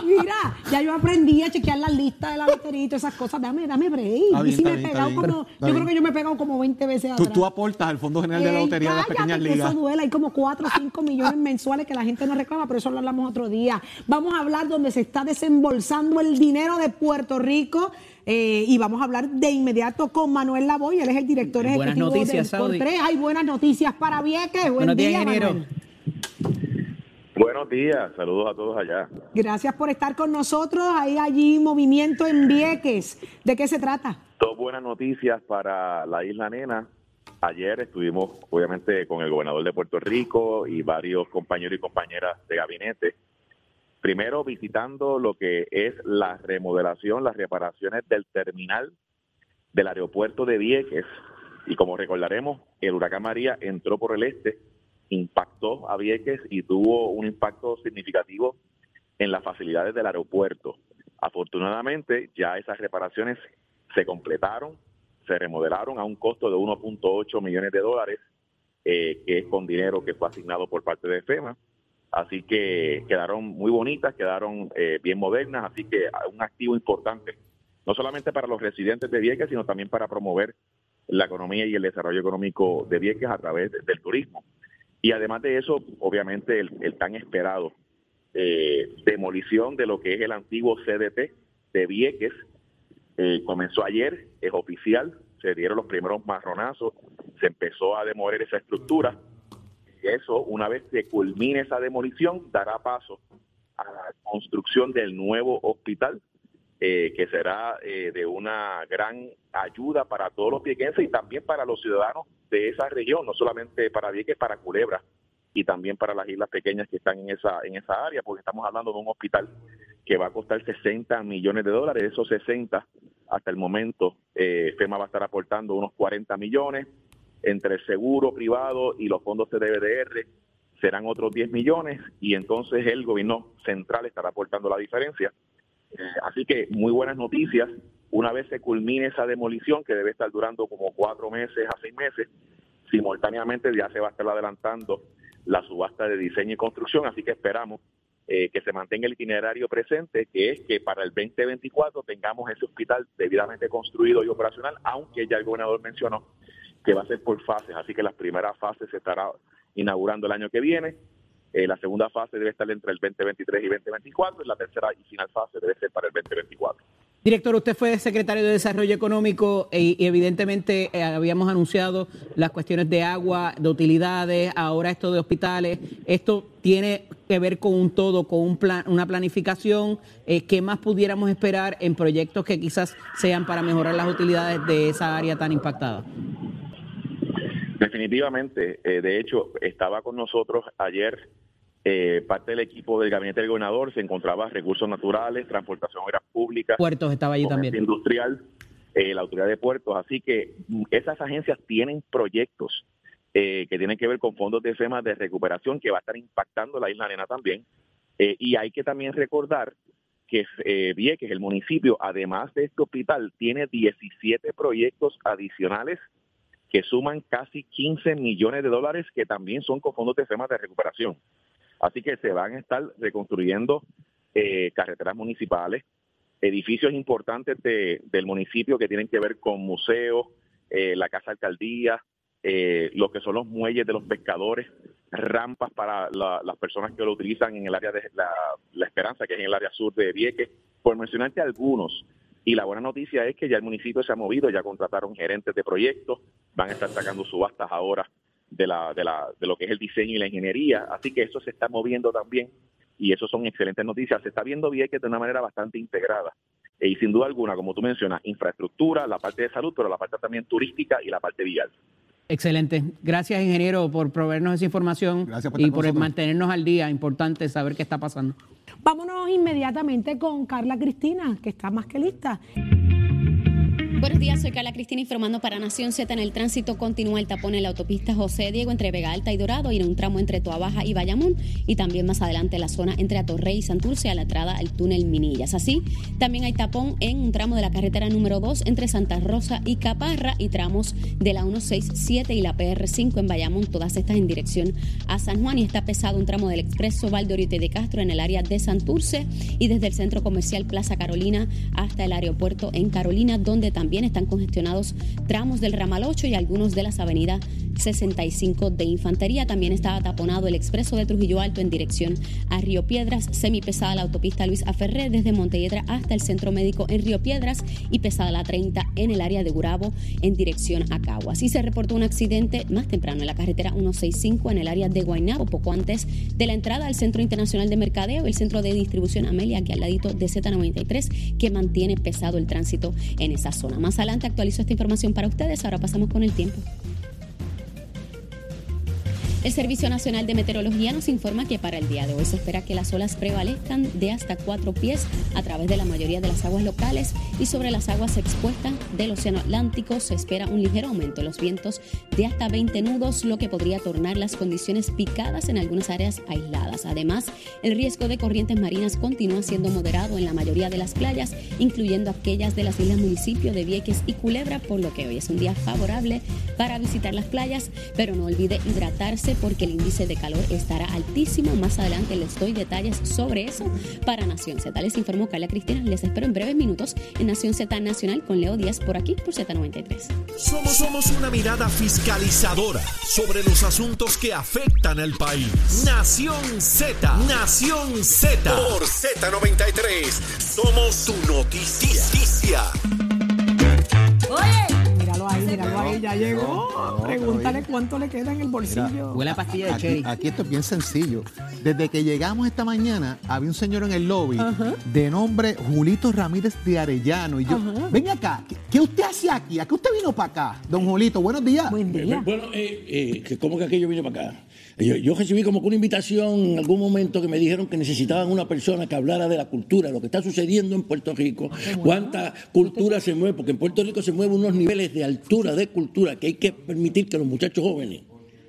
Mira, ya yo aprendí a chequear las listas de la lotería y todas esas cosas. Dame, dame break. Y si me he pegado bien. como. Yo creo que yo me he pegado como 20 veces Tú, atrás. tú aportas al Fondo General de la Lotería de las Pequeñas que Ligas. Eso duele, hay como 4 o 5 millones mensuales que la gente no reclama, pero eso lo hablamos otro día. Vamos a hablar donde se está desembolsando el dinero de Puerto Rico. eh, y vamos a hablar de inmediato con Manuel Lavoy, él es el director Buenas ejecutivo noticias, del Por Saudi. Tres. Hay buenas noticias para Vieques. Buen Buenos días, día, ingeniero. Manuel. Buenos días, saludos a todos allá. Gracias por estar con nosotros. Hay allí movimiento en Vieques. ¿De qué se trata? Dos buenas noticias para la Isla Nena. Ayer estuvimos, obviamente, con el gobernador de Puerto Rico y varios compañeros y compañeras de gabinete. Primero, visitando lo que es la remodelación, las reparaciones del terminal del aeropuerto de Vieques. Y como recordaremos, el huracán María entró por el este, impactó a Vieques y tuvo un impacto significativo en las facilidades del aeropuerto. Afortunadamente, ya esas reparaciones se completaron, se remodelaron a un costo de 1.8 millones de dólares, eh, que es con dinero que fue asignado por parte de FEMA. Así que quedaron muy bonitas, quedaron eh, bien modernas, así que un activo importante, no solamente para los residentes de Vieques, sino también para promover la economía y el desarrollo económico de Vieques a través de- del turismo. Y además de eso, obviamente, el, el tan esperado eh, demolición de lo que es el antiguo CDT de Vieques eh, comenzó ayer, es oficial, se dieron los primeros marronazos, se empezó a demoler esa estructura. Y eso, una vez que culmine esa demolición, dará paso a la construcción del nuevo hospital, eh, que será eh, de una gran ayuda para todos los viequenses y también para los ciudadanos de esa región, no solamente para Vieques, para Culebra y también para las islas pequeñas que están en esa en esa área, porque estamos hablando de un hospital que va a costar 60 millones de dólares. Esos 60, hasta el momento, eh, FEMA va a estar aportando unos 40 millones. Entre el seguro privado y los fondos CDBDR serán otros 10 millones y entonces el gobierno central estará aportando la diferencia. Eh, así que muy buenas noticias. Una vez se culmine esa demolición, que debe estar durando como cuatro meses a seis meses, simultáneamente ya se va a estar adelantando la subasta de diseño y construcción, así que esperamos eh, que se mantenga el itinerario presente, que es que para el 2024 tengamos ese hospital debidamente construido y operacional, aunque ya el gobernador mencionó que va a ser por fases, así que las primeras fases se estará inaugurando el año que viene, eh, la segunda fase debe estar entre el 2023 y 2024 y la tercera y final fase debe ser para el 2024. Director, usted fue secretario de Desarrollo Económico e- y evidentemente eh, habíamos anunciado las cuestiones de agua, de utilidades, ahora esto de hospitales. Esto tiene que ver con un todo, con un plan, una planificación. Eh, ¿Qué más pudiéramos esperar en proyectos que quizás sean para mejorar las utilidades de esa área tan impactada? Definitivamente. eh, de hecho, estaba con nosotros ayer eh, parte del equipo del gabinete del gobernador, se encontraba recursos naturales, transportación obras públicas, Puertos estaba allí también. industrial, eh, la autoridad de puertos. Así que mm, esas agencias tienen proyectos eh, que tienen que ver con fondos de FEMA de recuperación que va a estar impactando la isla Nena también. Eh, y hay que también recordar que Vieques, el municipio, además de este hospital, tiene 17 proyectos adicionales que suman casi 15 millones de dólares que también son con fondos de FEMA de recuperación. Así que se van a estar reconstruyendo eh, carreteras municipales, edificios importantes de- del municipio que tienen que ver con museos, eh, la casa alcaldía, eh, lo que son los muelles de los pescadores, rampas para la- las personas que lo utilizan en el área de la, la Esperanza, que es en el área sur de Vieques, por mencionarte algunos. Y la buena noticia es que ya el municipio se ha movido, ya contrataron gerentes de proyectos, van a estar sacando subastas ahora de, la, de, la, de lo que es el diseño y la ingeniería, así que eso se está moviendo también y eso son excelentes noticias. Se está viendo Vieques de una manera bastante integrada. E, Y sin duda alguna, como tú mencionas, infraestructura, la parte de salud, pero la parte también turística y la parte vial. Excelente. Gracias, ingeniero, por proveernos esa información Gracias por y por nosotros. mantenernos al día. Importante saber qué está pasando. Vámonos inmediatamente con Carla Cristina, que está más que lista. Buenos días, soy Carla Cristina informando para Nación Z. En el tránsito continúa el tapón en la autopista José Diego entre Vega Alta y Dorado y en un tramo entre Toa Baja y Bayamón y también más adelante la zona entre Atorrey y Santurce a la entrada al túnel Minillas. Así, también hay tapón en un tramo de la carretera número 2 entre Santa Rosa y Caparra y tramos de la 167 y la PR5 en Bayamón, todas estas en dirección a San Juan y está pesado un tramo del expreso Valdoriote de Castro en el área de Santurce y desde el centro comercial Plaza Carolina hasta el aeropuerto en Carolina, donde también están congestionados tramos del ramal 8 y algunos de las avenidas 65 de Infantería. También estaba taponado el expreso de Trujillo Alto en dirección a Río Piedras, semipesada la autopista Luis Aferré desde Montelledra hasta el centro médico en Río Piedras y pesada la 30 en el área de Gurabo en dirección a Caguas. Y se reportó un accidente más temprano en la carretera 165 en el área de Guaynabo, poco antes de la entrada al Centro Internacional de Mercadeo, el centro de distribución Amelia, aquí al ladito de Z93, que mantiene pesado el tránsito en esa zona. Más adelante actualizo esta información para ustedes. Ahora pasamos con el tiempo. El Servicio Nacional de Meteorología nos informa que para el día de hoy se espera que las olas prevalezcan de hasta cuatro pies a través de la mayoría de las aguas locales y sobre las aguas expuestas del Océano Atlántico se espera un ligero aumento de los vientos de hasta 20 nudos, lo que podría tornar las condiciones picadas en algunas áreas aisladas. Además, el riesgo de corrientes marinas continúa siendo moderado en la mayoría de las playas, incluyendo aquellas de las islas municipios de Vieques y Culebra, por lo que hoy es un día favorable para visitar las playas, pero no olvide hidratarse porque el índice de calor estará altísimo. Más adelante les doy detalles sobre eso para Nación Z. Les informó Carla Cristina. Les espero en breves minutos en Nación Z Nacional con Leo Díaz por aquí por Z93. Somos, somos una mirada fiscalizadora sobre los asuntos que afectan al país. Nación Z, Nación Z. Por Z93, somos tu noticia. Ahí, míralo ahí, ya llegó. Pregúntale cuánto le queda en el bolsillo. Huele a pastilla de Aquí, cherry. aquí esto es bien sencillo. Desde que llegamos esta mañana, había un señor en el lobby de nombre Julito Ramírez de Arellano. Y yo, ven acá, ¿qué, qué usted hace aquí? ¿A qué usted vino para acá? Don Julito, buenos días. Buen día. Bueno, eh, eh, que ¿cómo que aquello vino para acá? Yo, yo recibí como que una invitación en algún momento que me dijeron que necesitaban una persona que hablara de la cultura, lo que está sucediendo en Puerto Rico, cuánta cultura se mueve, porque en Puerto Rico se mueven unos niveles de altura de cultura que hay que permitir que los muchachos jóvenes,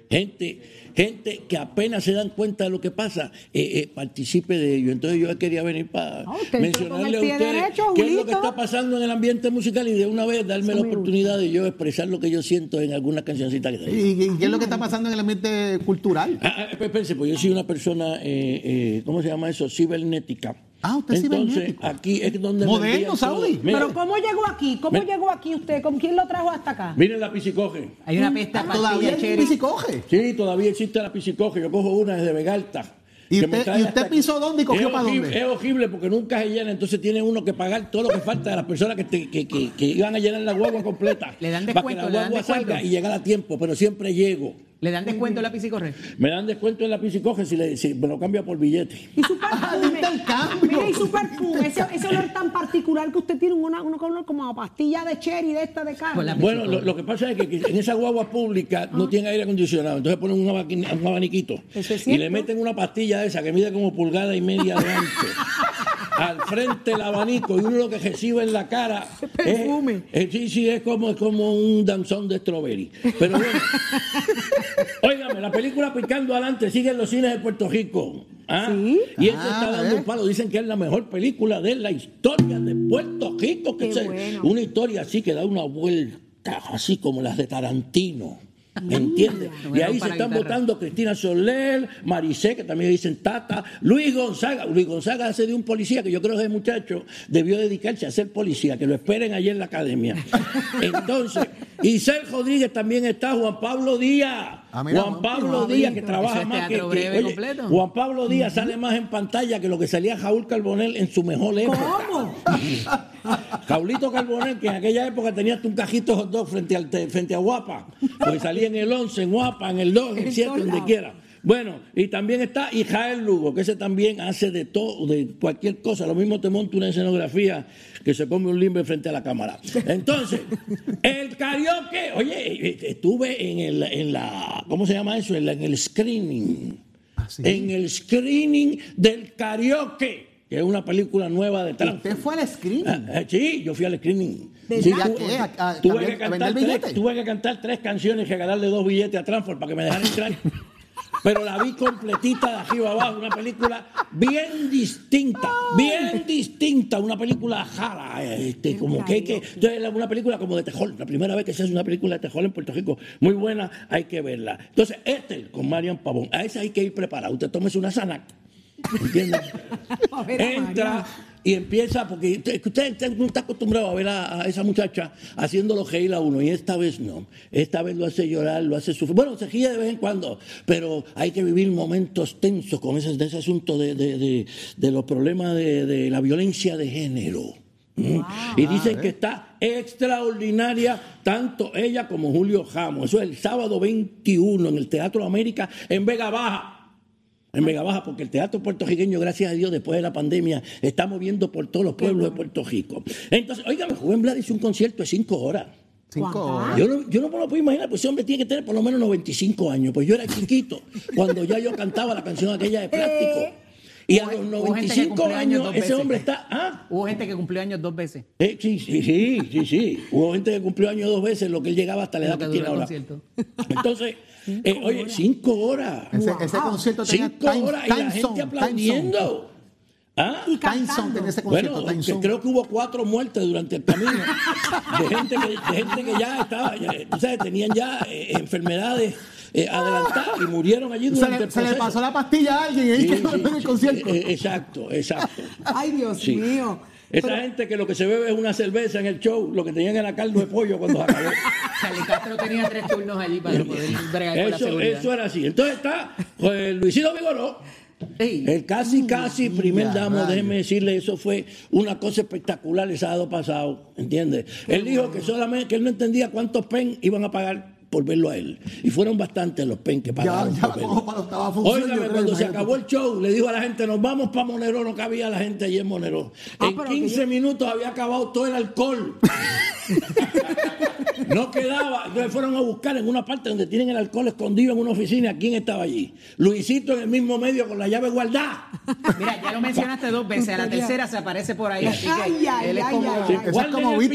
gente, gente que apenas se dan cuenta de lo que pasa, eh, eh, participe de ello. Entonces yo quería venir para Ah, mencionarle a ustedes derecho, qué es lo que está pasando en el ambiente musical y de una vez darme la oportunidad de yo expresar lo que yo siento en algunas cancioncitas que tengo. ¿Y, y qué es lo que está pasando en el ambiente cultural? Ah, ah, espérense, pues yo soy una persona, eh, eh, ¿cómo se llama eso? Cibernética. Ah, usted es Entonces, aquí es donde Moderno, todo. Saudi. Mira, Pero ¿cómo llegó aquí? ¿Cómo llegó aquí usted? ¿Con quién lo trajo hasta acá? Miren la piscicoge. Hay una pesta de Todavía pastilla de el cherry. se coge. Sí, todavía existe la piscicoge. Yo cojo una desde Vegalta ¿Y usted- y usted pisó dónde y cogió es para horrible- dónde? Es horrible porque nunca se llena, entonces tiene uno que pagar todo lo que falta de las personas que, te- que, que- que iban a llenar la guagua completa. Le dan Para que descuento, la guagua salga descuento. y llegar a tiempo, pero siempre llego. ¿Le dan descuento en la piscicorre? Me dan descuento en la piscicoge si, le- si me lo cambia por billete. Y su perfume. intercambio. Mira, y su perfume, ese, ese olor tan particular que usted tiene, una, uno con olor como a pastilla de cherry de esta de carne. Bueno, lo, lo que pasa es que, que en esa guagua pública no tiene aire acondicionado, entonces ponen un, un abaniquito Eso es y le meten una pastilla de esa que mide como pulgada y media de ancho. <laughs> Al frente el abanico y uno lo que recibe en la cara <laughs> Perfume. es, es- sí, sí, es como, es como un danzón de strawberry. Pero bueno, <laughs> óigame, la película Picando Adelante sigue en los cines de Puerto Rico. ¿ah? Sí. Y este Ah, está dando ¿eh? un palo. Dicen que es la mejor película de la historia de Puerto Rico. Que Qué bueno. Una historia así que da una vuelta, así como las de Tarantino. <laughs> ¿Entiendes? Y ahí se están votando Cristina Soler, Maricé, que también dicen Tata, Luis Gonzaga. Luis Gonzaga hace de un policía que yo creo que ese muchacho debió dedicarse a ser policía, que lo esperen allí en la academia. <laughs> Entonces, Isel Rodríguez también está, Juan Pablo Díaz. Ah, mira, Juan Pablo Díaz, que trabaja es más que, que- breve oye, completo. Juan Pablo Díaz sale más en pantalla que lo que salía Jaúl Carbonell en su mejor época. ¿Cómo? <laughs> Jaulito Carbonell, que en aquella época tenía hasta un cajito hot dog frente, al te- frente a Guapa, porque salía en el 11, en Guapa, en el 2, en el En 7, todos donde quiera. Bueno, y también está Israel Lugo, que ese también hace de todo, de cualquier cosa. Lo mismo te monta una escenografía que se come un limbe frente a la cámara. Entonces, <laughs> el karaoke, oye, eh, estuve en, el, en la, ¿cómo se llama eso? En, la- en el screening. sí? En el screening del karaoke, que es una película nueva de Trump. ¿Usted fue al screening? Ah, eh, Sí, yo fui al screening. ¿De Sí, ¿A qué? ¿A- a tuve, que cantar tres, tuve que cantar tres canciones y regalarle dos billetes a Transform para que me dejaran entrar. <laughs> Pero la vi completita de arriba abajo, una película bien distinta, bien distinta, una película jala, este, como que, que entonces una película como de terror, la primera vez que se hace una película de terror en Puerto Rico, muy buena, hay que verla. Entonces, este con Marian Pavón, a esa hay que ir preparado, usted tómese una Sanac, ¿entiendes? <laughs> Entra. Y empieza, porque usted, usted no está acostumbrado a ver a, a esa muchacha haciéndolo reír a uno, y esta vez no. Esta vez lo hace llorar, lo hace sufrir. Bueno, se ríe de vez en cuando, pero hay que vivir momentos tensos con ese, de ese asunto de, de- de- de los problemas de, la violencia de género. ¿Mm? Y dicen que está extraordinaria tanto ella como Julio Ramos. Eso es el sábado 21 en el Teatro América en Vega Baja. En Vega Baja, porque el teatro puertorriqueño, gracias a Dios, después de la pandemia, está moviendo por todos los pueblos de Puerto Rico. Entonces, óigame, Rubén Blades hizo un concierto de cinco horas. Cinco Juan horas. Yo no, yo no me lo puedo imaginar, pues ese hombre tiene que tener por lo menos 95 años. Pues yo era chiquito cuando ya yo cantaba la canción aquella de plástico. Y a los Hubo gente que 95 cumplió años ese veces. hombre está... ¿ah? Hubo gente que cumplió años dos veces. Eh, sí, sí, sí, sí, sí. Hubo gente que cumplió años dos veces, lo que él llegaba hasta la edad que tiene ahora. Entonces, <laughs> eh, oye, cinco horas. Ese, ese concierto tenía Cinco time- horas y la gente zone, aplaudiendo. ¿Ah? Y Time zone cantando. tenía ese concierto, Bueno, time que zone. creo que hubo cuatro muertes durante el camino de gente que, de gente que ya estaba, ya, tú sabes, tenían ya eh, enfermedades eh, y murieron allí Se durante le, el se le proceso. pasó la pastilla a alguien ahí Sí, que sí, en el sí, concierto. eh, exacto, exacto. Ay, Dios Sí. mío. Esa Pero- gente que lo que se bebe es una cerveza en el show, lo que tenían era caldo de pollo cuando se acabó. <laughs> Charlie Castro tenía tres turnos allí para poder bregar con la Eso, seguridad. eso era así. Entonces está pues, Luisito Vigoró, el casi, casi primer mira, damo, rayos. déjeme decirle, eso fue una cosa espectacular el sábado pasado, ¿entiendes? Él dijo que solamente, que él no entendía cuántos pen iban a pagar por verlo a él. Y fueron bastantes los pen que Ya, pagaron ya por verlo. para función, yo Óigame, creo, cuando se acabó el show, le dijo a la gente, nos vamos para Monero, no cabía la gente allí en Monero. Ah, en pero 15 que yo- minutos había acabado todo el alcohol. <laughs> No quedaba. Entonces fueron a buscar en una parte donde tienen el alcohol escondido en una oficina. ¿Quién estaba allí? Luisito en el mismo medio con la llave guardada. Mira, ya lo mencionaste dos veces. A la <laughs> tercera se aparece por ahí. Así que Ay, ay, él es ay, como. ay, Sí, es como el.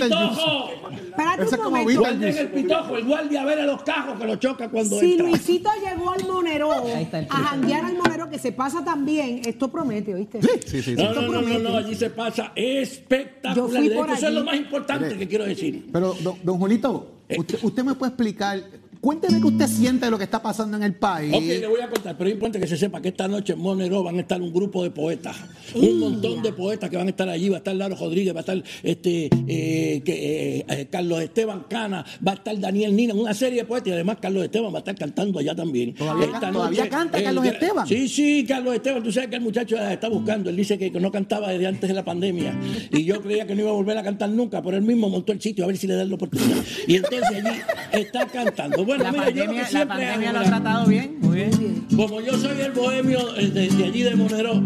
Espérate Ese es un como momento. Guarden el pitojo. El guardia a ver a los cajos que lo choca cuando Si entra. Luisito llegó al Monero a janguear al Monero, que se pasa también, esto promete, ¿oíste? Sí, sí, sí. No, no, no, no, no, allí se pasa Yo espectacular. fui De por hecho, eso es allí. lo más importante Mire. que quiero decir. Pero, don, don Julito, usted, usted me puede explicar Cuénteme qué usted siente de lo que está pasando en el país. Ok, le voy a contar, pero es importante que se sepa que esta noche en Monero van a estar un grupo de poetas, un montón de poetas que van a estar allí, va a estar Laro Rodríguez, va a estar este eh, que, eh, eh, Carlos Esteban Cana, va a estar Daniel Nina, una serie de poetas y además Carlos Esteban va a estar cantando allá también. ¿Todavía Esta can- todavía canta Carlos Esteban? Sí, sí, Carlos Esteban, tú sabes que el muchacho está buscando, él dice que no cantaba desde antes de la pandemia y yo creía que no iba a volver a cantar nunca, pero él mismo montó el sitio a ver si le dan la oportunidad. Y entonces allí está cantando. Bueno, La mira, yo lo la pandemia hago, lo ha mira, tratado bien, muy bien. como yo soy el bohemio eh, de, de allí de Monero,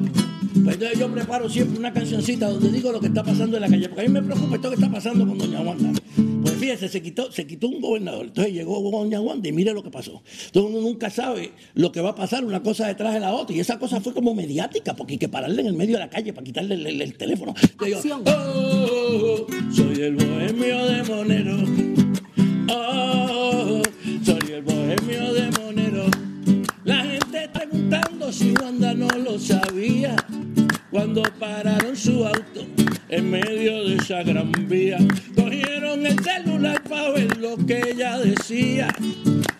pues entonces yo preparo siempre una cancioncita donde digo lo que está pasando en la calle, porque a mí me preocupa esto que está pasando con Doña Wanda. Pues fíjese, se quitó, se quitó un gobernador, entonces llegó Doña Wanda y mire lo que pasó. Entonces uno nunca sabe lo que va a pasar una cosa detrás de la otra, y esa cosa fue como mediática, porque hay que pararle en el medio de la calle para quitarle el, el- el teléfono. Yo. "Oh, oh, oh, soy el bohemio de Monero. Oh, soy el bohemio de Monero. La gente preguntando si Wanda no lo sabía. Cuando pararon su auto en medio de esa gran vía, cogieron el celular para ver lo que ella decía.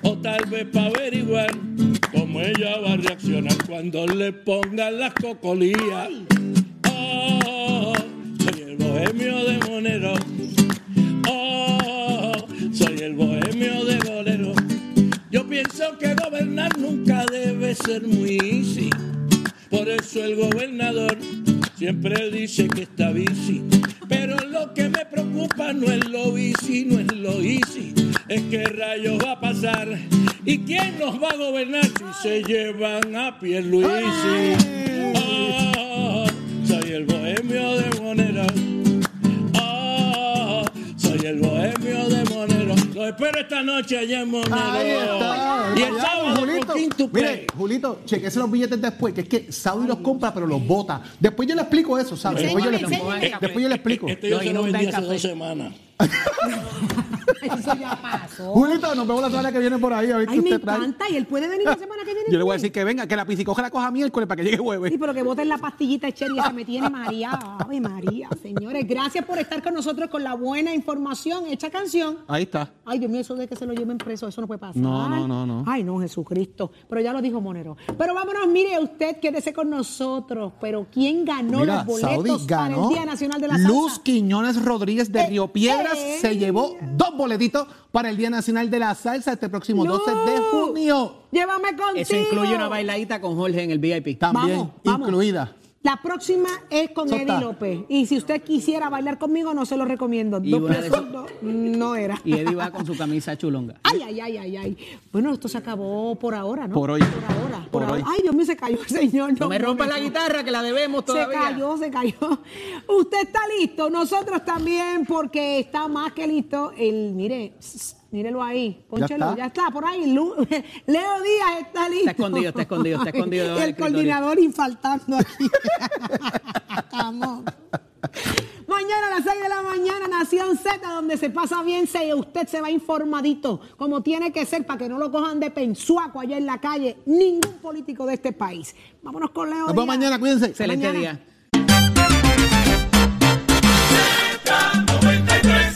O tal vez para averiguar cómo ella va a reaccionar cuando le pongan las cocolías. Julito, chequese los billetes después, que es que Saudi los compra, pero los bota. Después yo le explico eso, ¿sabes? Después yo le, enséñame. después yo le explico. Este yo Lo se lo vendí en hace dos semanas. <laughs> Eso ya pasó. Julito, nos vemos la semana que viene por ahí. A ver qué Ay, me usted trae. encanta. Y él puede venir la semana que viene. Yo le voy a decir que venga, que la piscicoja la coja miércoles para que llegue jueves. Sí, pero que voten la pastillita de cherry esa me tiene María. Ave María, señores. Gracias por estar con nosotros con la buena información. Hecha canción. Ahí está. Ay, Dios mío, eso de que se lo lleven preso, eso no puede pasar. No, no, no, no. Ay, no, Jesucristo. Pero ya lo dijo Monero. Pero vámonos, mire, usted quédese con nosotros. Pero ¿quién ganó Mira, los boletos Saudi para ganó. el Día Nacional de la Salsa? Luz Quiñones Rodríguez de Eh, Río Piedras eh. Se llevó dos boletitos para el Día Nacional de la Salsa este próximo 12 de junio. Llévame contigo. Eso incluye una bailadita con Jorge en el VIP. También Vamos, vamos. incluida. La próxima es con Eso Eddie. López. Y si usted quisiera bailar conmigo, no se lo recomiendo. Y Dos esas- dos- no era. Y Eddie va con su camisa chulonga. <laughs> Ay, ay, ay, ay, ay. Bueno, esto se acabó por ahora, ¿no? Por hoy. Por ahora. Por, Por ahora. hoy. Ay, Dios mío, se cayó el señor. No me rompa la guitarra que la debemos Se todavía. cayó, se cayó. Usted está listo, nosotros también, porque está más que listo. El, mire, Mírelo ahí, ponchelo, ya, está, por ahí. <laughs> Leo Díaz está listo. Está escondido, está escondido, está escondido. el, coordinador infaltando aquí. <laughs> Mañana a las 6 de la mañana, Nación Z, donde se pasa bien, se, usted se va informadito, como tiene que ser, para que no lo cojan de pensuaco allá en la calle, ningún político de este país. Vámonos con Leo. Nos vemos mañana, cuídense. Excelente mañana. día.